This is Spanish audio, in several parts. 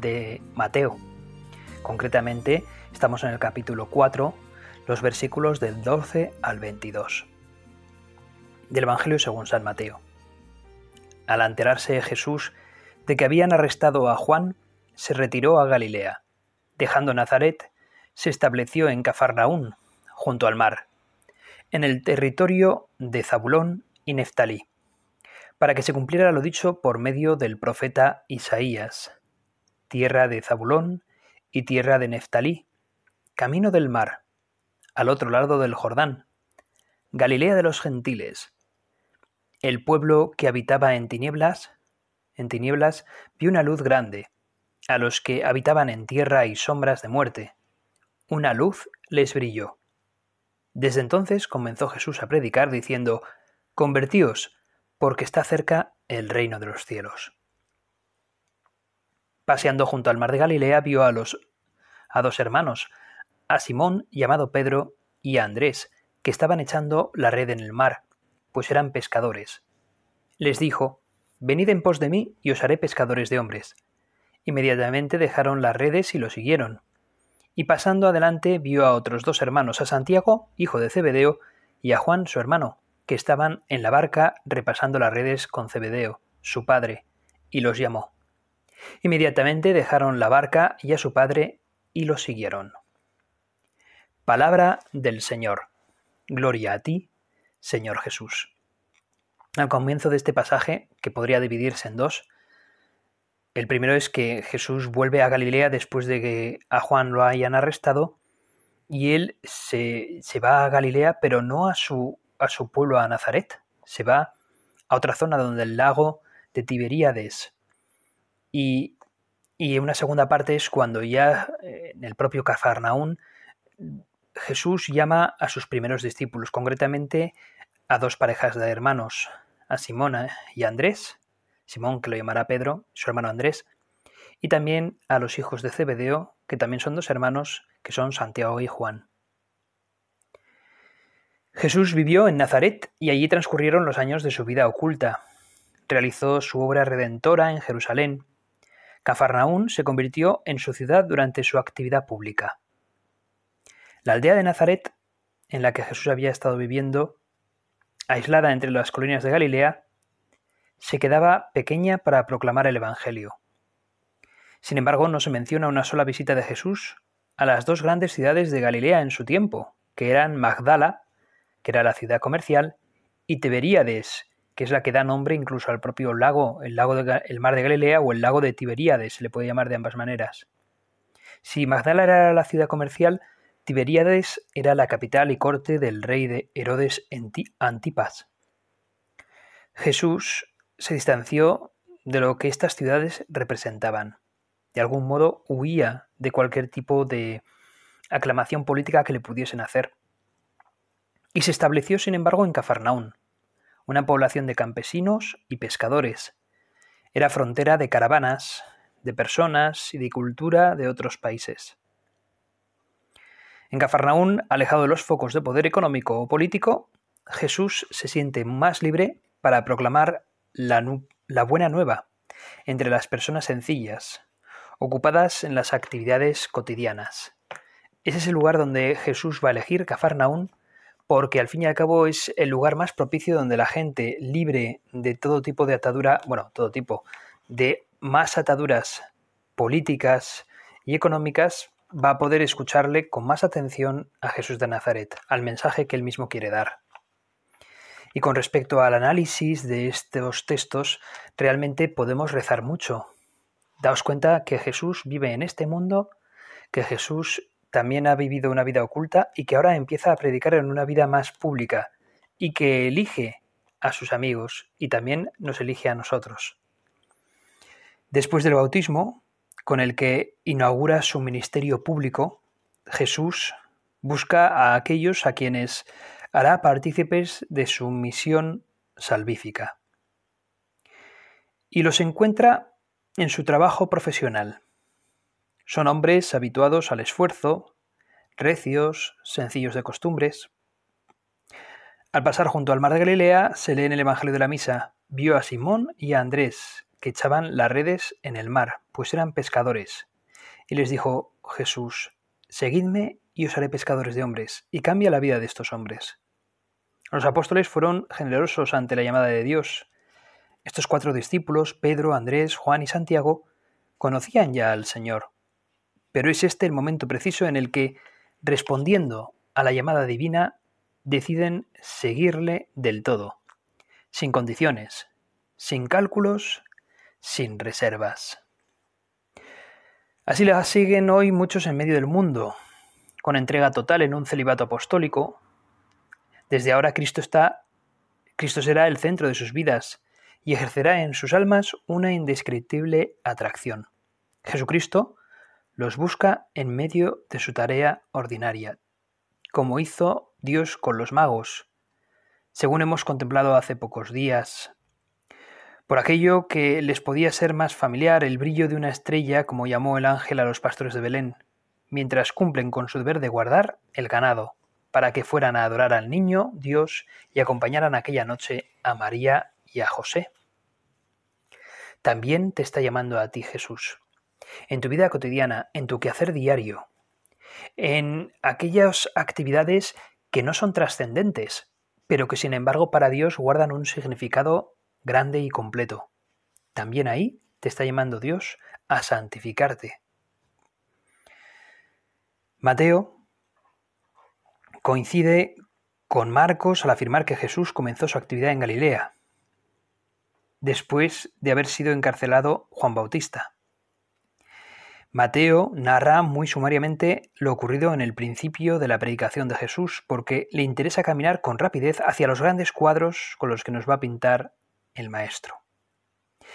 de Mateo. Concretamente, estamos en el capítulo 4, los versículos del 12 al 22 del Evangelio según San Mateo. Al enterarse Jesús de que habían arrestado a Juan, se retiró a Galilea. Dejando Nazaret, se estableció en Cafarnaún, junto al mar, en el territorio de Zabulón y Neftalí, para que se cumpliera lo dicho por medio del profeta Isaías tierra de Zabulón y tierra de Neftalí, camino del mar, al otro lado del Jordán, Galilea de los gentiles. El pueblo que habitaba en tinieblas, en tinieblas vio una luz grande, a los que habitaban en tierra y sombras de muerte. Una luz les brilló. Desde entonces comenzó Jesús a predicar diciendo, Convertíos, porque está cerca el reino de los cielos. Paseando junto al mar de Galilea vio a los a dos hermanos, a Simón llamado Pedro y a Andrés, que estaban echando la red en el mar, pues eran pescadores. Les dijo, Venid en pos de mí y os haré pescadores de hombres. Inmediatamente dejaron las redes y lo siguieron. Y pasando adelante vio a otros dos hermanos, a Santiago, hijo de Zebedeo, y a Juan, su hermano, que estaban en la barca repasando las redes con Zebedeo, su padre, y los llamó. Inmediatamente dejaron la barca y a su padre y lo siguieron. Palabra del Señor. Gloria a ti, Señor Jesús. Al comienzo de este pasaje, que podría dividirse en dos, el primero es que Jesús vuelve a Galilea después de que a Juan lo hayan arrestado y él se, se va a Galilea, pero no a su, a su pueblo, a Nazaret, se va a otra zona donde el lago de Tiberíades y, una segunda parte es cuando ya eh, en el propio Cafarnaún Jesús llama a sus primeros discípulos, concretamente a dos parejas de hermanos, a Simón eh, y Andrés, Simón que lo llamará Pedro, su hermano Andrés, y también a los hijos de Zebedeo, que también son dos hermanos, que son Santiago y Juan. Jesús vivió en Nazaret y allí transcurrieron los años de su vida oculta. Realizó su obra redentora en Jerusalén, Cafarnaún se convirtió en su ciudad durante su actividad pública. La aldea de Nazaret, en la que Jesús había estado viviendo, aislada entre las colinas de Galilea, se quedaba pequeña para proclamar el Evangelio. Sin embargo, no se menciona una sola visita de Jesús a las dos grandes ciudades de Galilea en su tiempo, que eran Magdala, que era la ciudad comercial, y Tiberíades, que es la que da nombre incluso al propio lago, el lago del mar de Galilea o el lago de Tiberíades, se le puede llamar de ambas maneras. Si Magdala era la ciudad comercial, Tiberíades era la capital y corte del rey de Herodes Antipas. Jesús se distanció de lo que estas ciudades representaban. De algún modo huía de cualquier tipo de aclamación política que le pudiesen hacer. Y se estableció, sin embargo, en Cafarnaún, una población de campesinos y pescadores. Era frontera de caravanas, de personas y de cultura de otros países. En Cafarnaún, alejado de los focos de poder económico o político, Jesús se siente más libre para proclamar la, buena nueva entre las personas sencillas, ocupadas en las actividades cotidianas. Ese es el lugar donde Jesús va a elegir Cafarnaún porque al fin y al cabo es el lugar más propicio donde la gente libre de todo tipo de atadura, bueno, todo tipo, de más ataduras políticas y económicas, va a poder escucharle con más atención a Jesús de Nazaret, al mensaje que él mismo quiere dar. Y con respecto al análisis de estos textos, realmente podemos rezar mucho. Daos cuenta que Jesús vive en este mundo, que Jesús también ha vivido una vida oculta y que ahora empieza a predicar en una vida más pública y que elige a sus amigos y también nos elige a nosotros. Después del bautismo, con el que inaugura su ministerio público, Jesús busca a aquellos a quienes hará partícipes de su misión salvífica. Y los encuentra en su trabajo profesional. Son hombres habituados al esfuerzo, recios, sencillos de costumbres. Al pasar junto al mar de Galilea, se lee en el Evangelio de la Misa, vio a Simón y a Andrés, que echaban las redes en el mar, pues eran pescadores. Y les dijo Jesús, Seguidme y os haré pescadores de hombres, y cambia la vida de estos hombres. Los apóstoles fueron generosos ante la llamada de Dios. Estos cuatro discípulos, Pedro, Andrés, Juan y Santiago, conocían ya al Señor. Pero es este el momento preciso en el que, respondiendo a la llamada divina, deciden seguirle del todo, sin condiciones, sin cálculos, sin reservas. Así la siguen hoy muchos en medio del mundo, con entrega total en un celibato apostólico. Desde ahora Cristo está Cristo será el centro de sus vidas y ejercerá en sus almas una indescriptible atracción. Jesucristo los busca en medio de su tarea ordinaria, como hizo Dios con los magos, según hemos contemplado hace pocos días, por aquello que les podía ser más familiar el brillo de una estrella, como llamó el ángel a los pastores de Belén, mientras cumplen con su deber de guardar el ganado, para que fueran a adorar al niño Dios y acompañaran aquella noche a María y a José. También te está llamando a ti Jesús, en tu vida cotidiana, en tu quehacer diario, en aquellas actividades que no son trascendentes, pero que sin embargo para Dios guardan un significado grande y completo. También ahí te está llamando Dios a santificarte, Mateo coincide con Marcos al afirmar que Jesús comenzó su actividad en Galilea, después de haber sido encarcelado Juan Bautista. Mateo narra muy sumariamente lo ocurrido en el principio de la predicación de Jesús, porque le interesa caminar con rapidez hacia los grandes cuadros con los que nos va a pintar el Maestro.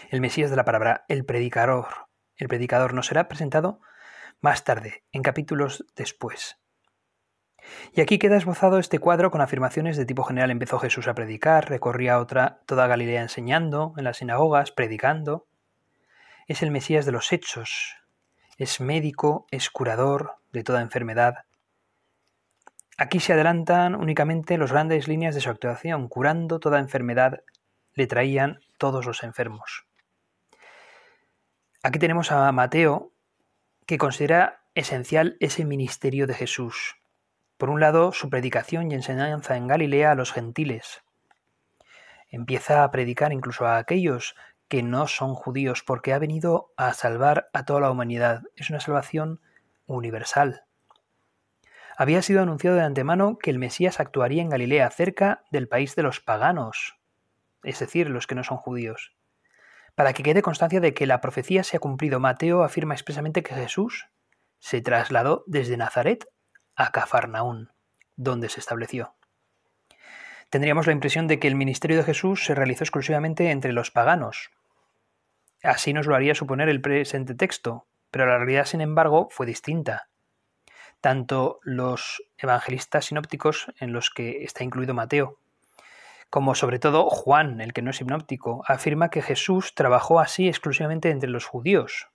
El Mesías de la palabra, el predicador. El predicador nos será presentado más tarde, en capítulos después. Y aquí queda esbozado este cuadro con afirmaciones de tipo general. Empezó Jesús a predicar, recorría otra, toda Galilea enseñando, en las sinagogas, predicando. Es el Mesías de los hechos. Es médico, es curador de toda enfermedad. Aquí se adelantan únicamente las grandes líneas de su actuación. Curando toda enfermedad, le traían todos los enfermos. Aquí tenemos a Mateo que considera esencial ese ministerio de Jesús. Por un lado, su predicación y enseñanza en Galilea a los gentiles. Empieza a predicar incluso a aquellos que no son judíos porque ha venido a salvar a toda la humanidad. Es una salvación universal. Había sido anunciado de antemano que el Mesías actuaría en Galilea, cerca del país de los paganos, es decir, los que no son judíos. Para que quede constancia de que la profecía se ha cumplido, Mateo afirma expresamente que Jesús se trasladó desde Nazaret a Cafarnaún, donde se estableció. Tendríamos la impresión de que el ministerio de Jesús se realizó exclusivamente entre los paganos. Así nos lo haría suponer el presente texto, pero la realidad, sin embargo, fue distinta. Tanto los evangelistas sinópticos, en los que está incluido Mateo, como sobre todo Juan, el que no es hipnóptico, afirma que Jesús trabajó así exclusivamente entre los judíos.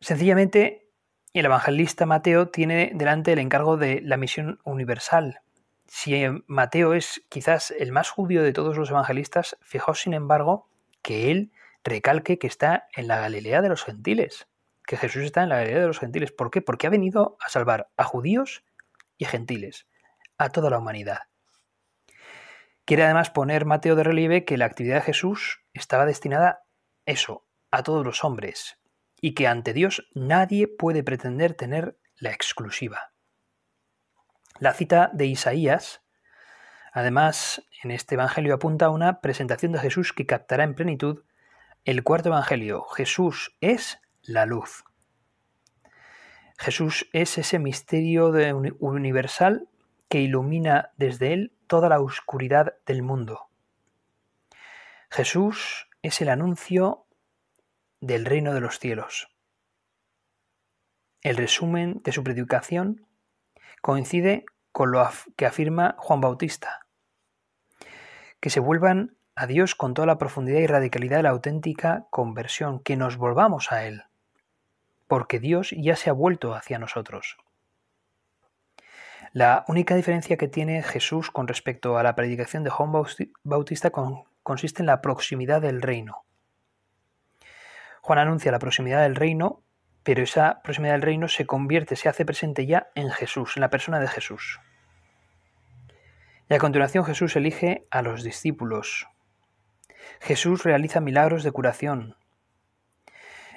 Sencillamente, el evangelista Mateo tiene delante el encargo de la misión universal. Si Mateo es quizás el más judío de todos los evangelistas, fijaos sin embargo que él recalque que está en la Galilea de los gentiles, que Jesús está en la Galilea de los gentiles. ¿Por qué? Porque ha venido a salvar a judíos y gentiles, a toda la humanidad. Quiere además poner Mateo de relieve que la actividad de Jesús estaba destinada eso, a todos los hombres, y que ante Dios nadie puede pretender tener la exclusiva. La cita de Isaías, además, en este Evangelio apunta a una presentación de Jesús que captará en plenitud el cuarto Evangelio. Jesús es la luz. Jesús es ese misterio universal que ilumina desde él toda la oscuridad del mundo. Jesús es el anuncio del reino de los cielos. El resumen de su predicación coincide con lo que afirma Juan Bautista, que se vuelvan a Dios con toda la profundidad y radicalidad de la auténtica conversión, que nos volvamos a Él, porque Dios ya se ha vuelto hacia nosotros. La única diferencia que tiene Jesús con respecto a la predicación de Juan Bautista consiste en la proximidad del reino. Juan anuncia la proximidad del reino, pero esa proximidad del reino se convierte, se hace presente ya en Jesús, en la persona de Jesús. Y a continuación Jesús elige a los discípulos. Jesús realiza milagros de curación.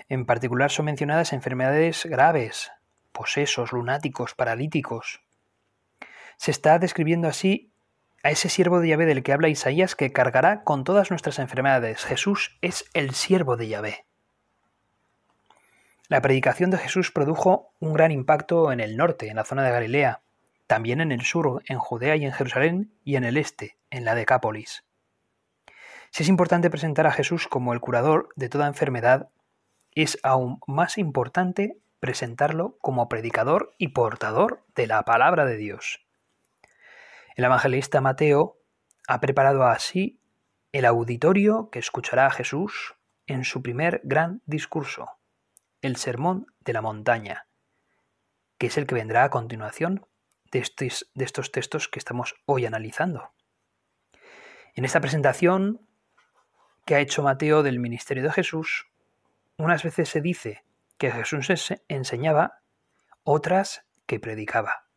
En particular son mencionadas enfermedades graves, posesos, lunáticos, paralíticos. Se está describiendo así a ese siervo de Yahvé del que habla Isaías que cargará con todas nuestras enfermedades. Jesús es el siervo de Yahvé. La predicación de Jesús produjo un gran impacto en el norte, en la zona de Galilea, también en el sur, en Judea y en Jerusalén, y en el este, en la Decápolis. Si es importante presentar a Jesús como el curador de toda enfermedad, es aún más importante presentarlo como predicador y portador de la palabra de Dios. El evangelista Mateo ha preparado así el auditorio que escuchará a Jesús en su primer gran discurso el Sermón de la Montaña, que es el que vendrá a continuación de estos, textos que estamos hoy analizando. En esta presentación que ha hecho Mateo del ministerio de Jesús, unas veces se dice que Jesús enseñaba, otras que predicaba.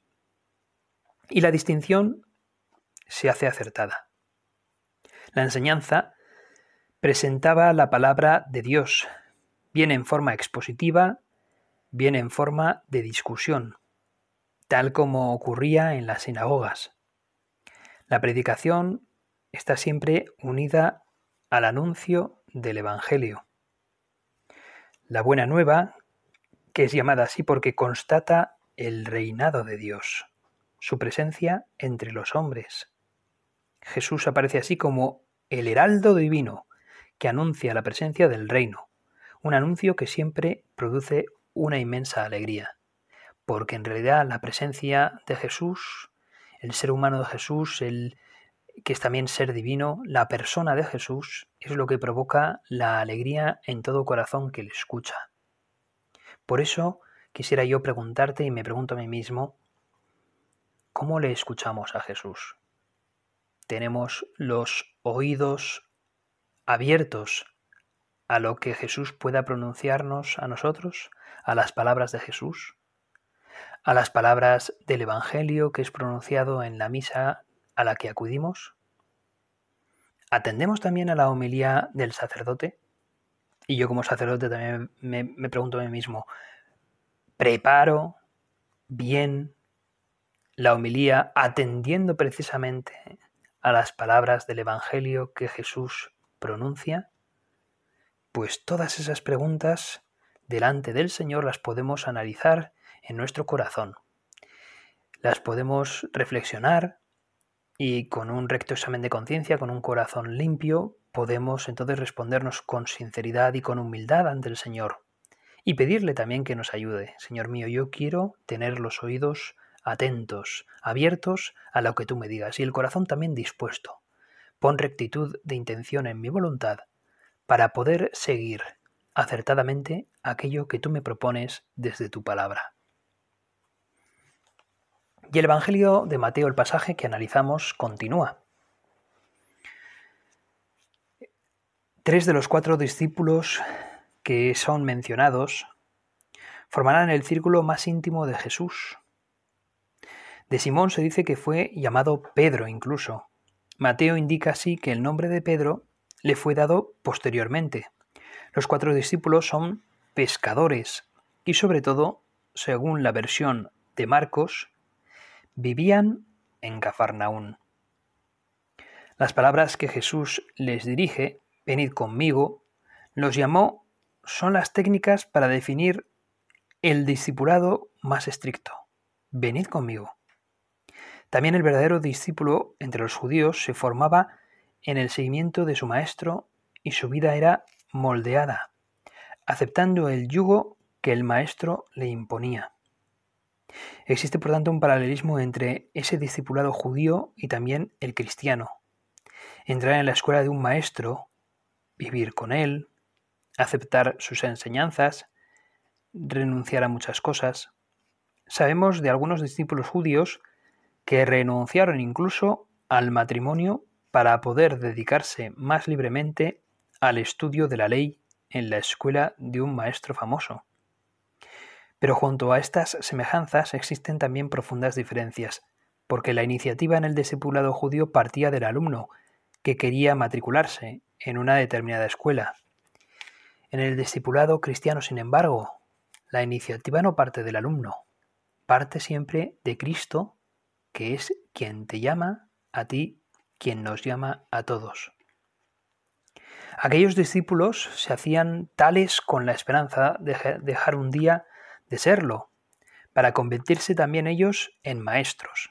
Y la distinción se hace acertada. La enseñanza presentaba la palabra de Dios, bien en forma expositiva, bien en forma de discusión, tal como ocurría en las sinagogas. La predicación está siempre unida al anuncio del Evangelio. La buena nueva, que es llamada así porque constata el reinado de Dios, su presencia entre los hombres. Jesús aparece así como el heraldo divino que anuncia la presencia del reino, un anuncio que siempre produce una inmensa alegría, porque en realidad la presencia de Jesús, el ser humano de Jesús, el que es también ser divino, la persona de Jesús, es lo que provoca la alegría en todo corazón que le escucha. Por eso quisiera yo preguntarte y me pregunto a mí mismo, ¿cómo le escuchamos a Jesús? ¿Tenemos los oídos abiertos a lo que Jesús pueda pronunciarnos a nosotros, a las palabras de Jesús, a las palabras del Evangelio que es pronunciado en la misa a la que acudimos? ¿Atendemos también a la homilía del sacerdote? Y yo como sacerdote también me, me pregunto a mí mismo, ¿preparo bien la homilía atendiendo precisamente a las palabras del Evangelio que Jesús pronuncia? Pues todas esas preguntas delante del Señor las podemos analizar en nuestro corazón. Las podemos reflexionar y con un recto examen de conciencia, con un corazón limpio, podemos entonces respondernos con sinceridad y con humildad ante el Señor y pedirle también que nos ayude. Señor mío, yo quiero tener los oídos atentos, abiertos a lo que tú me digas y el corazón también dispuesto. Pon rectitud de intención en mi voluntad para poder seguir acertadamente aquello que tú me propones desde tu palabra. Y el Evangelio de Mateo, el pasaje que analizamos, continúa. Tres de los cuatro discípulos que son mencionados formarán el círculo más íntimo de Jesús. De Simón se dice que fue llamado Pedro incluso. Mateo indica así que el nombre de Pedro le fue dado posteriormente. Los cuatro discípulos son pescadores y sobre todo, según la versión de Marcos, vivían en Cafarnaún. Las palabras que Jesús les dirige, venid conmigo, los llamó, son las técnicas para definir el discipulado más estricto. Venid conmigo. También el verdadero discípulo entre los judíos se formaba en el seguimiento de su maestro y su vida era moldeada, aceptando el yugo que el maestro le imponía. Existe por tanto un paralelismo entre ese discipulado judío y también el cristiano. Entrar en la escuela de un maestro, vivir con él, aceptar sus enseñanzas, renunciar a muchas cosas. Sabemos de algunos discípulos judíos que renunciaron incluso al matrimonio para poder dedicarse más libremente al estudio de la ley en la escuela de un maestro famoso. Pero junto a estas semejanzas existen también profundas diferencias, porque la iniciativa en el discipulado judío partía del alumno, que quería matricularse en una determinada escuela. En el discipulado cristiano, sin embargo, la iniciativa no parte del alumno, parte siempre de Cristo, que es quien te llama a ti, quien nos llama a todos. Aquellos discípulos se hacían tales con la esperanza de dejar un día de serlo, para convertirse también ellos en maestros.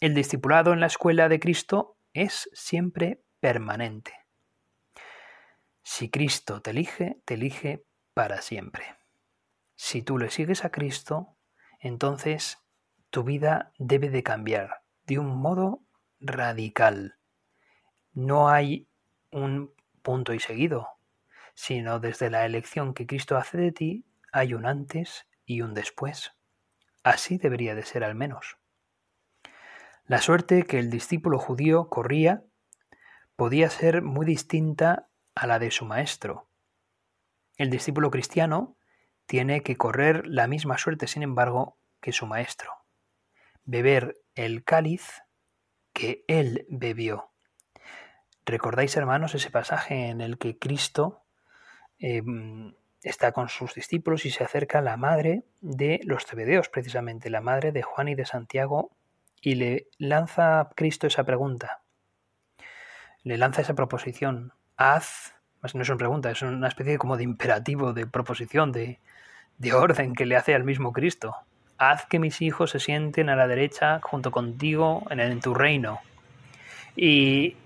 El discipulado en la escuela de Cristo es siempre permanente. Si Cristo te elige, te elige para siempre. Si tú le sigues a Cristo, entonces tu vida debe de cambiar de un modo radical. No hay un punto y seguido, sino desde la elección que Cristo hace de ti hay un antes y un después. Así debería de ser al menos. La suerte que el discípulo judío corría podía ser muy distinta a la de su maestro. El discípulo cristiano tiene que correr la misma suerte, sin embargo, que su maestro. Beber el cáliz que él bebió. ¿Recordáis, hermanos, ese pasaje en el que Cristo em, está con sus discípulos y se acerca la madre de los cebedeos, precisamente la madre de Juan y de Santiago, y le lanza a Cristo esa pregunta? Le lanza esa proposición. Haz, no es una pregunta, es una especie como de imperativo, de proposición, de, de orden que le hace al mismo Cristo. Haz que mis hijos se sienten a la derecha junto contigo en, en tu reino. Y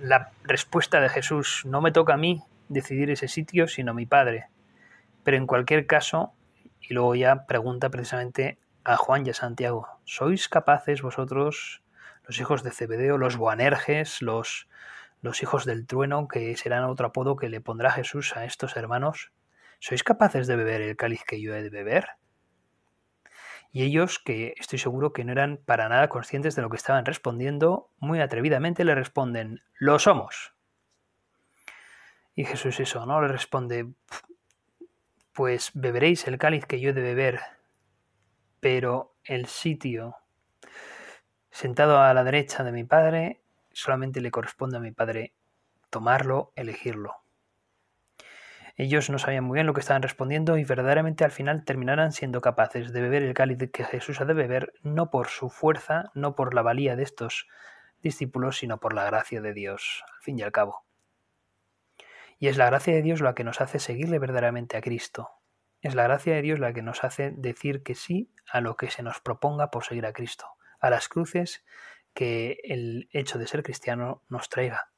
la respuesta de Jesús, no me toca a mí decidir ese sitio, sino a mi Padre. Pero en cualquier caso, y luego ya pregunta precisamente a Juan y a Santiago, ¿sois capaces vosotros, los hijos de Cebedeo, los Boanerges, los, los hijos del trueno, que serán otro apodo que le pondrá Jesús a estos hermanos, ¿sois capaces de beber el cáliz que yo he de beber? y ellos, que estoy seguro que no eran para nada conscientes de lo que estaban respondiendo, muy atrevidamente le responden, lo somos. Y Jesús eso, ¿no? Le responde, pues beberéis el cáliz que yo he de beber, pero el sitio sentado a la derecha de mi Padre solamente le corresponde a mi Padre tomarlo, elegirlo. Ellos no sabían muy bien lo que estaban respondiendo y verdaderamente al final terminarán siendo capaces de beber el cáliz que Jesús ha de beber, no por su fuerza, no por la valía de estos discípulos, sino por la gracia de Dios, al fin y al cabo. Y es la gracia de Dios la que nos hace seguirle verdaderamente a Cristo. Es la gracia de Dios la que nos hace decir que sí a lo que se nos proponga por seguir a Cristo, a las cruces que el hecho de ser cristiano nos traiga.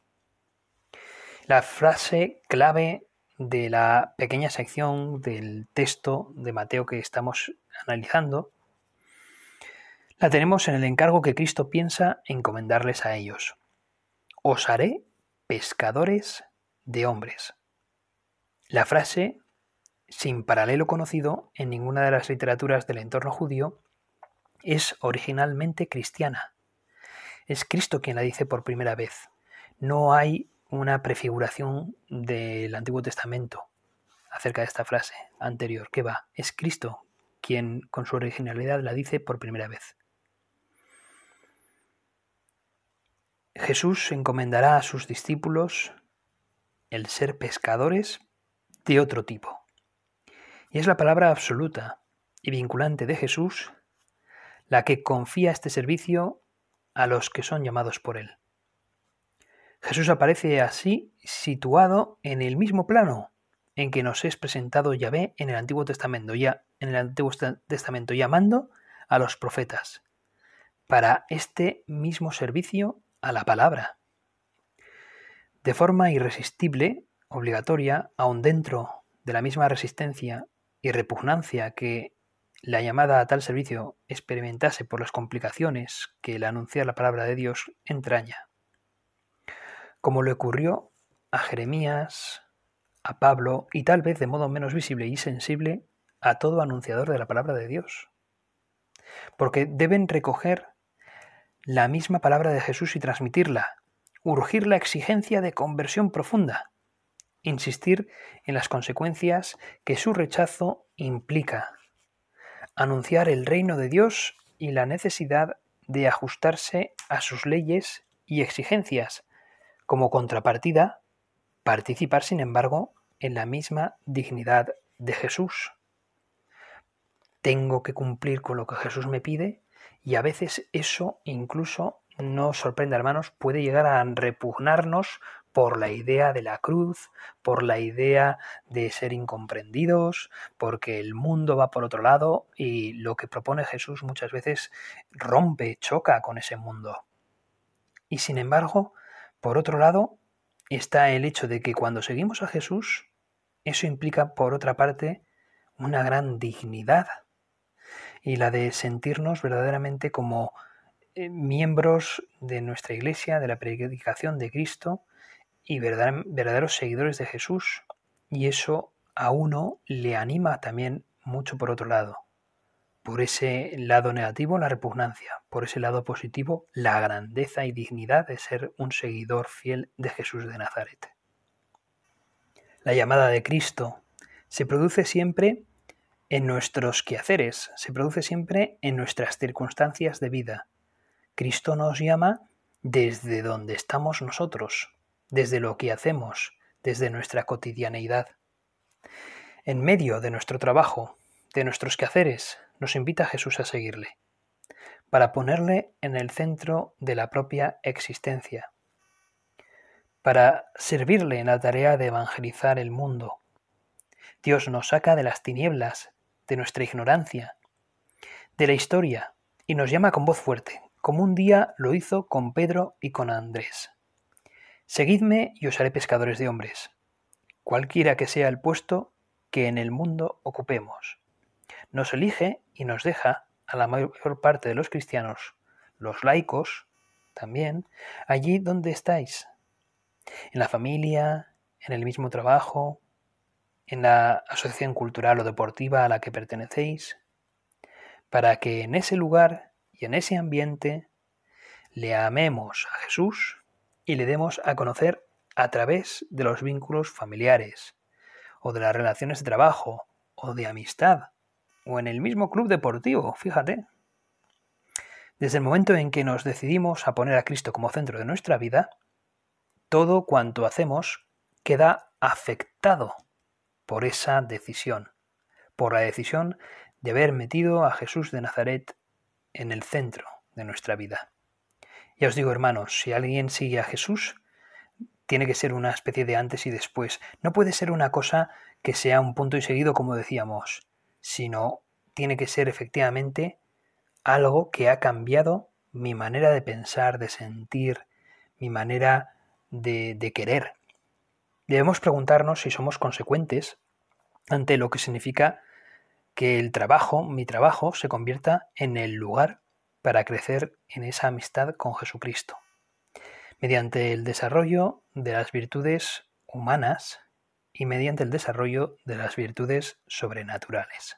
La frase clave de la pequeña sección del texto de Mateo que estamos analizando, la tenemos en el encargo que Cristo piensa encomendarles a ellos. Os haré pescadores de hombres. La frase, sin paralelo conocido en ninguna de las literaturas del entorno judío, es originalmente cristiana. Es Cristo quien la dice por primera vez. No hay una prefiguración del Antiguo Testamento acerca de esta frase anterior, que va, es Cristo quien con su originalidad la dice por primera vez. Jesús encomendará a sus discípulos el ser pescadores de otro tipo. Y es la palabra absoluta y vinculante de Jesús la que confía este servicio a los que son llamados por él. Jesús aparece así situado en el mismo plano en que nos es presentado Yahvé en el Antiguo Testamento, ya en el Antiguo Testamento llamando a los profetas para este mismo servicio a la palabra. De forma irresistible, obligatoria, aun dentro de la misma resistencia y repugnancia que la llamada a tal servicio experimentase por las complicaciones que el anunciar la palabra de Dios entraña. Como le ocurrió a Jeremías, a Pablo y tal vez de modo menos visible y sensible a todo anunciador de la palabra de Dios. Porque deben recoger la misma palabra de Jesús y transmitirla, urgir la exigencia de conversión profunda, insistir en las consecuencias que su rechazo implica, anunciar el reino de Dios y la necesidad de ajustarse a sus leyes y exigencias. Como contrapartida, participar, sin embargo, en la misma dignidad de Jesús. Tengo que cumplir con lo que Jesús me pide y a veces eso incluso no sorprende, hermanos, puede llegar a repugnarnos por la idea de la cruz, por la idea de ser incomprendidos, porque el mundo va por otro lado y lo que propone Jesús muchas veces rompe, choca con ese mundo. Y sin embargo, por otro lado, está el hecho de que cuando seguimos a Jesús, eso implica, por otra parte, una gran dignidad y la de sentirnos verdaderamente como miembros de nuestra iglesia, de la predicación de Cristo y verdaderos seguidores de Jesús. Y eso a uno le anima también mucho por otro lado. Por ese lado negativo, la repugnancia. Por ese lado positivo, la grandeza y dignidad de ser un seguidor fiel de Jesús de Nazaret. La llamada de Cristo se produce siempre en nuestros quehaceres, se produce siempre en nuestras circunstancias de vida, Cristo nos llama desde donde estamos nosotros, desde lo que hacemos, desde nuestra cotidianeidad. En medio de nuestro trabajo, de nuestros quehaceres, nos invita Jesús a seguirle, para ponerle en el centro de la propia existencia, para servirle en la tarea de evangelizar el mundo. Dios nos saca de las tinieblas, de nuestra ignorancia, de la historia, y nos llama con voz fuerte, como un día lo hizo con Pedro y con Andrés. Seguidme y os haré pescadores de hombres, cualquiera que sea el puesto que en el mundo ocupemos. Nos elige y nos deja a la mayor parte de los cristianos, los laicos, también, allí donde estáis, en la familia, en el mismo trabajo, en la asociación cultural o deportiva a la que pertenecéis, para que en ese lugar y en ese ambiente le amemos a Jesús y le demos a conocer a través de los vínculos familiares o de las relaciones de trabajo o de amistad o en el mismo club deportivo, fíjate. Desde el momento en que nos decidimos a poner a Cristo como centro de nuestra vida, todo cuanto hacemos queda afectado por esa decisión, por la decisión de haber metido a Jesús de Nazaret en el centro de nuestra vida. Ya os digo, hermanos, si alguien sigue a Jesús, tiene que ser una especie de antes y después. No puede ser una cosa que sea un punto y seguido, como decíamos, sino tiene que ser efectivamente algo que ha cambiado mi manera de pensar, de sentir, mi manera de, de querer. Debemos preguntarnos si somos consecuentes ante lo que significa que el trabajo, mi trabajo, se convierta en el lugar para crecer en esa amistad con Jesucristo, mediante el desarrollo de las virtudes humanas y mediante el desarrollo de las virtudes sobrenaturales.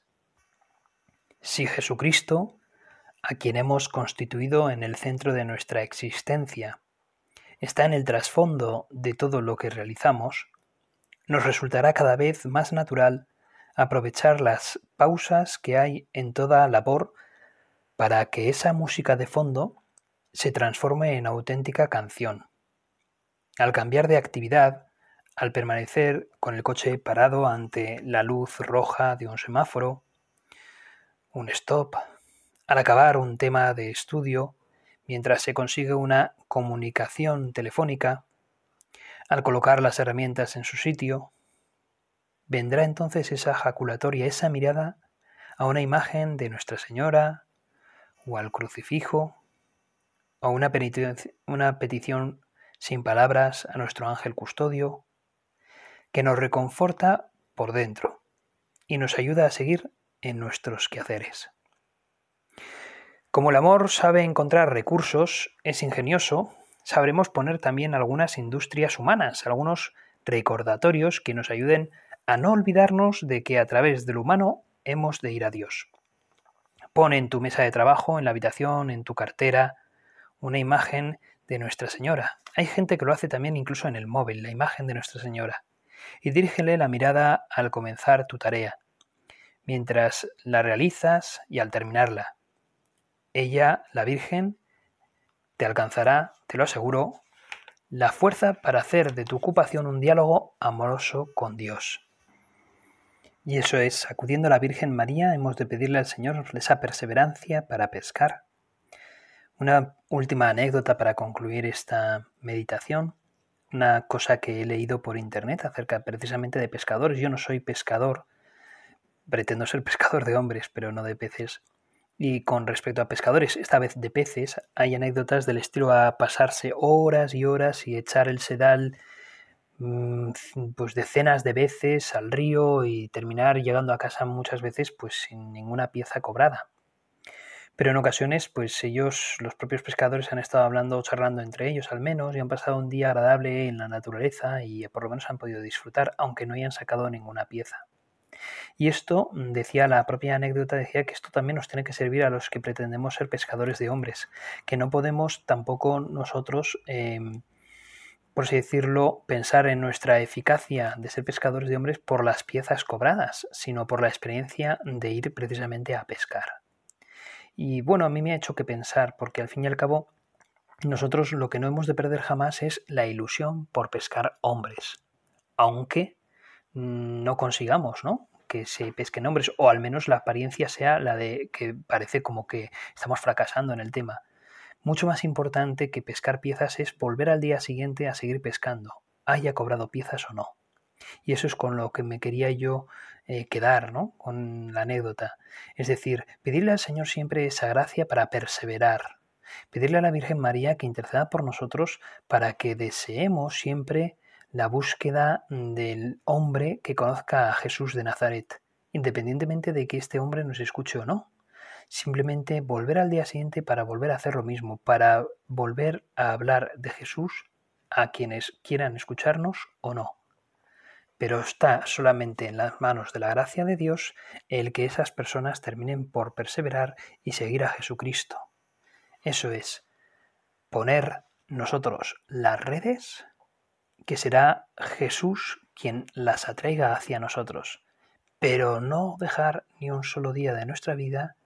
Si Jesucristo, a quien hemos constituido en el centro de nuestra existencia, está en el trasfondo de todo lo que realizamos, nos resultará cada vez más natural aprovechar las pausas que hay en toda labor para que esa música de fondo se transforme en auténtica canción. Al cambiar de actividad, al permanecer con el coche parado ante la luz roja de un semáforo, un stop, al acabar un tema de estudio, mientras se consigue una comunicación telefónica, al colocar las herramientas en su sitio, vendrá entonces esa jaculatoria, esa mirada a una imagen de Nuestra Señora o al crucifijo o una, una petición sin palabras a nuestro ángel custodio que nos reconforta por dentro y nos ayuda a seguir en nuestros quehaceres. Como el amor sabe encontrar recursos, es ingenioso, sabremos poner también algunas industrias humanas, algunos recordatorios que nos ayuden a no olvidarnos de que a través del humano hemos de ir a Dios. Pone en tu mesa de trabajo, en la habitación, en tu cartera, una imagen de Nuestra Señora. Hay gente que lo hace también incluso en el móvil, la imagen de Nuestra Señora. Y dirígele la mirada al comenzar tu tarea, mientras la realizas y al terminarla. Ella, la Virgen, te alcanzará, te lo aseguro, la fuerza para hacer de tu ocupación un diálogo amoroso con Dios. Y eso es, acudiendo a la Virgen María, hemos de pedirle al Señor esa perseverancia para pescar. Una última anécdota para concluir esta meditación, una cosa que he leído por internet acerca precisamente de pescadores. Yo no soy pescador, pretendo ser pescador de hombres, pero no de peces. Y con respecto a pescadores, esta vez de peces, hay anécdotas del estilo a pasarse horas y horas y echar el sedal pues decenas de veces al río y terminar llegando a casa muchas veces pues sin ninguna pieza cobrada. Pero en ocasiones pues ellos, los propios pescadores han estado hablando o charlando entre ellos al menos y han pasado un día agradable en la naturaleza y por lo menos han podido disfrutar aunque no hayan sacado ninguna pieza. Y esto, mm, decía la propia anécdota, decía que esto también nos tiene que servir a los que pretendemos ser pescadores de hombres, que no podemos tampoco nosotros em, por así decirlo, pensar en nuestra eficacia de ser pescadores de hombres por las piezas cobradas, sino por la experiencia de ir precisamente a pescar. Y bueno, a mí me ha hecho que pensar, porque al fin y al cabo, nosotros lo que no hemos de perder jamás es la ilusión por pescar hombres, aunque no consigamos, ¿no? que se pesquen hombres, o al menos la apariencia sea la de que parece como que estamos fracasando en el tema. Mucho más importante que pescar piezas es volver al día siguiente a seguir pescando, haya cobrado piezas o no. Y eso es con lo que me quería yo eh, quedar, ¿no? Con la anécdota. Es decir, pedirle al Señor siempre esa gracia para perseverar. Pedirle a la Virgen María que interceda por nosotros para que deseemos siempre la búsqueda del hombre que conozca a Jesús de Nazaret, independientemente de que este hombre nos escuche o no simplemente volver al día siguiente para volver a hacer lo mismo, para volver a hablar de Jesús a quienes quieran escucharnos o no. Pero está solamente en las manos de la gracia de Dios el que esas personas terminen por perseverar y seguir a Jesucristo. Eso es, poner nosotros las redes, que será Jesús quien las atraiga hacia nosotros, pero no dejar ni un solo día de nuestra vida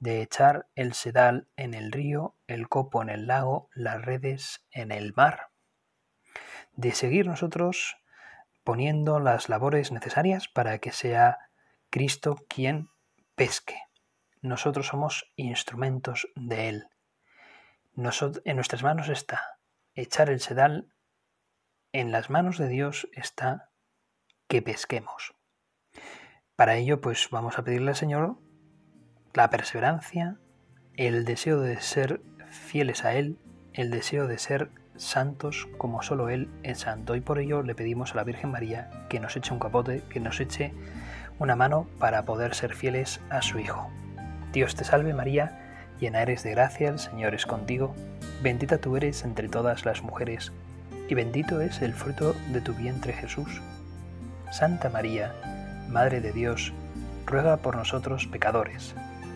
de echar el sedal en el río, el copo en el lago, las redes en el mar, de seguir nosotros poniendo las labores necesarias para que sea Cristo quien pesque. Nosotros somos instrumentos de Él. en nuestras manos está echar el sedal, en las manos de Dios está que pesquemos. Para ello, pues vamos a pedirle al Señor la perseverancia, el deseo de ser fieles a Él, el deseo de ser santos como solo Él es santo. Y por ello le pedimos a la Virgen María que nos eche un capote, que nos eche una mano para poder ser fieles a su Hijo. Dios te salve María, llena eres de gracia, el Señor es contigo, bendita tú eres entre todas las mujeres, y bendito es el fruto de tu vientre Jesús. Santa María, Madre de Dios, ruega por nosotros pecadores,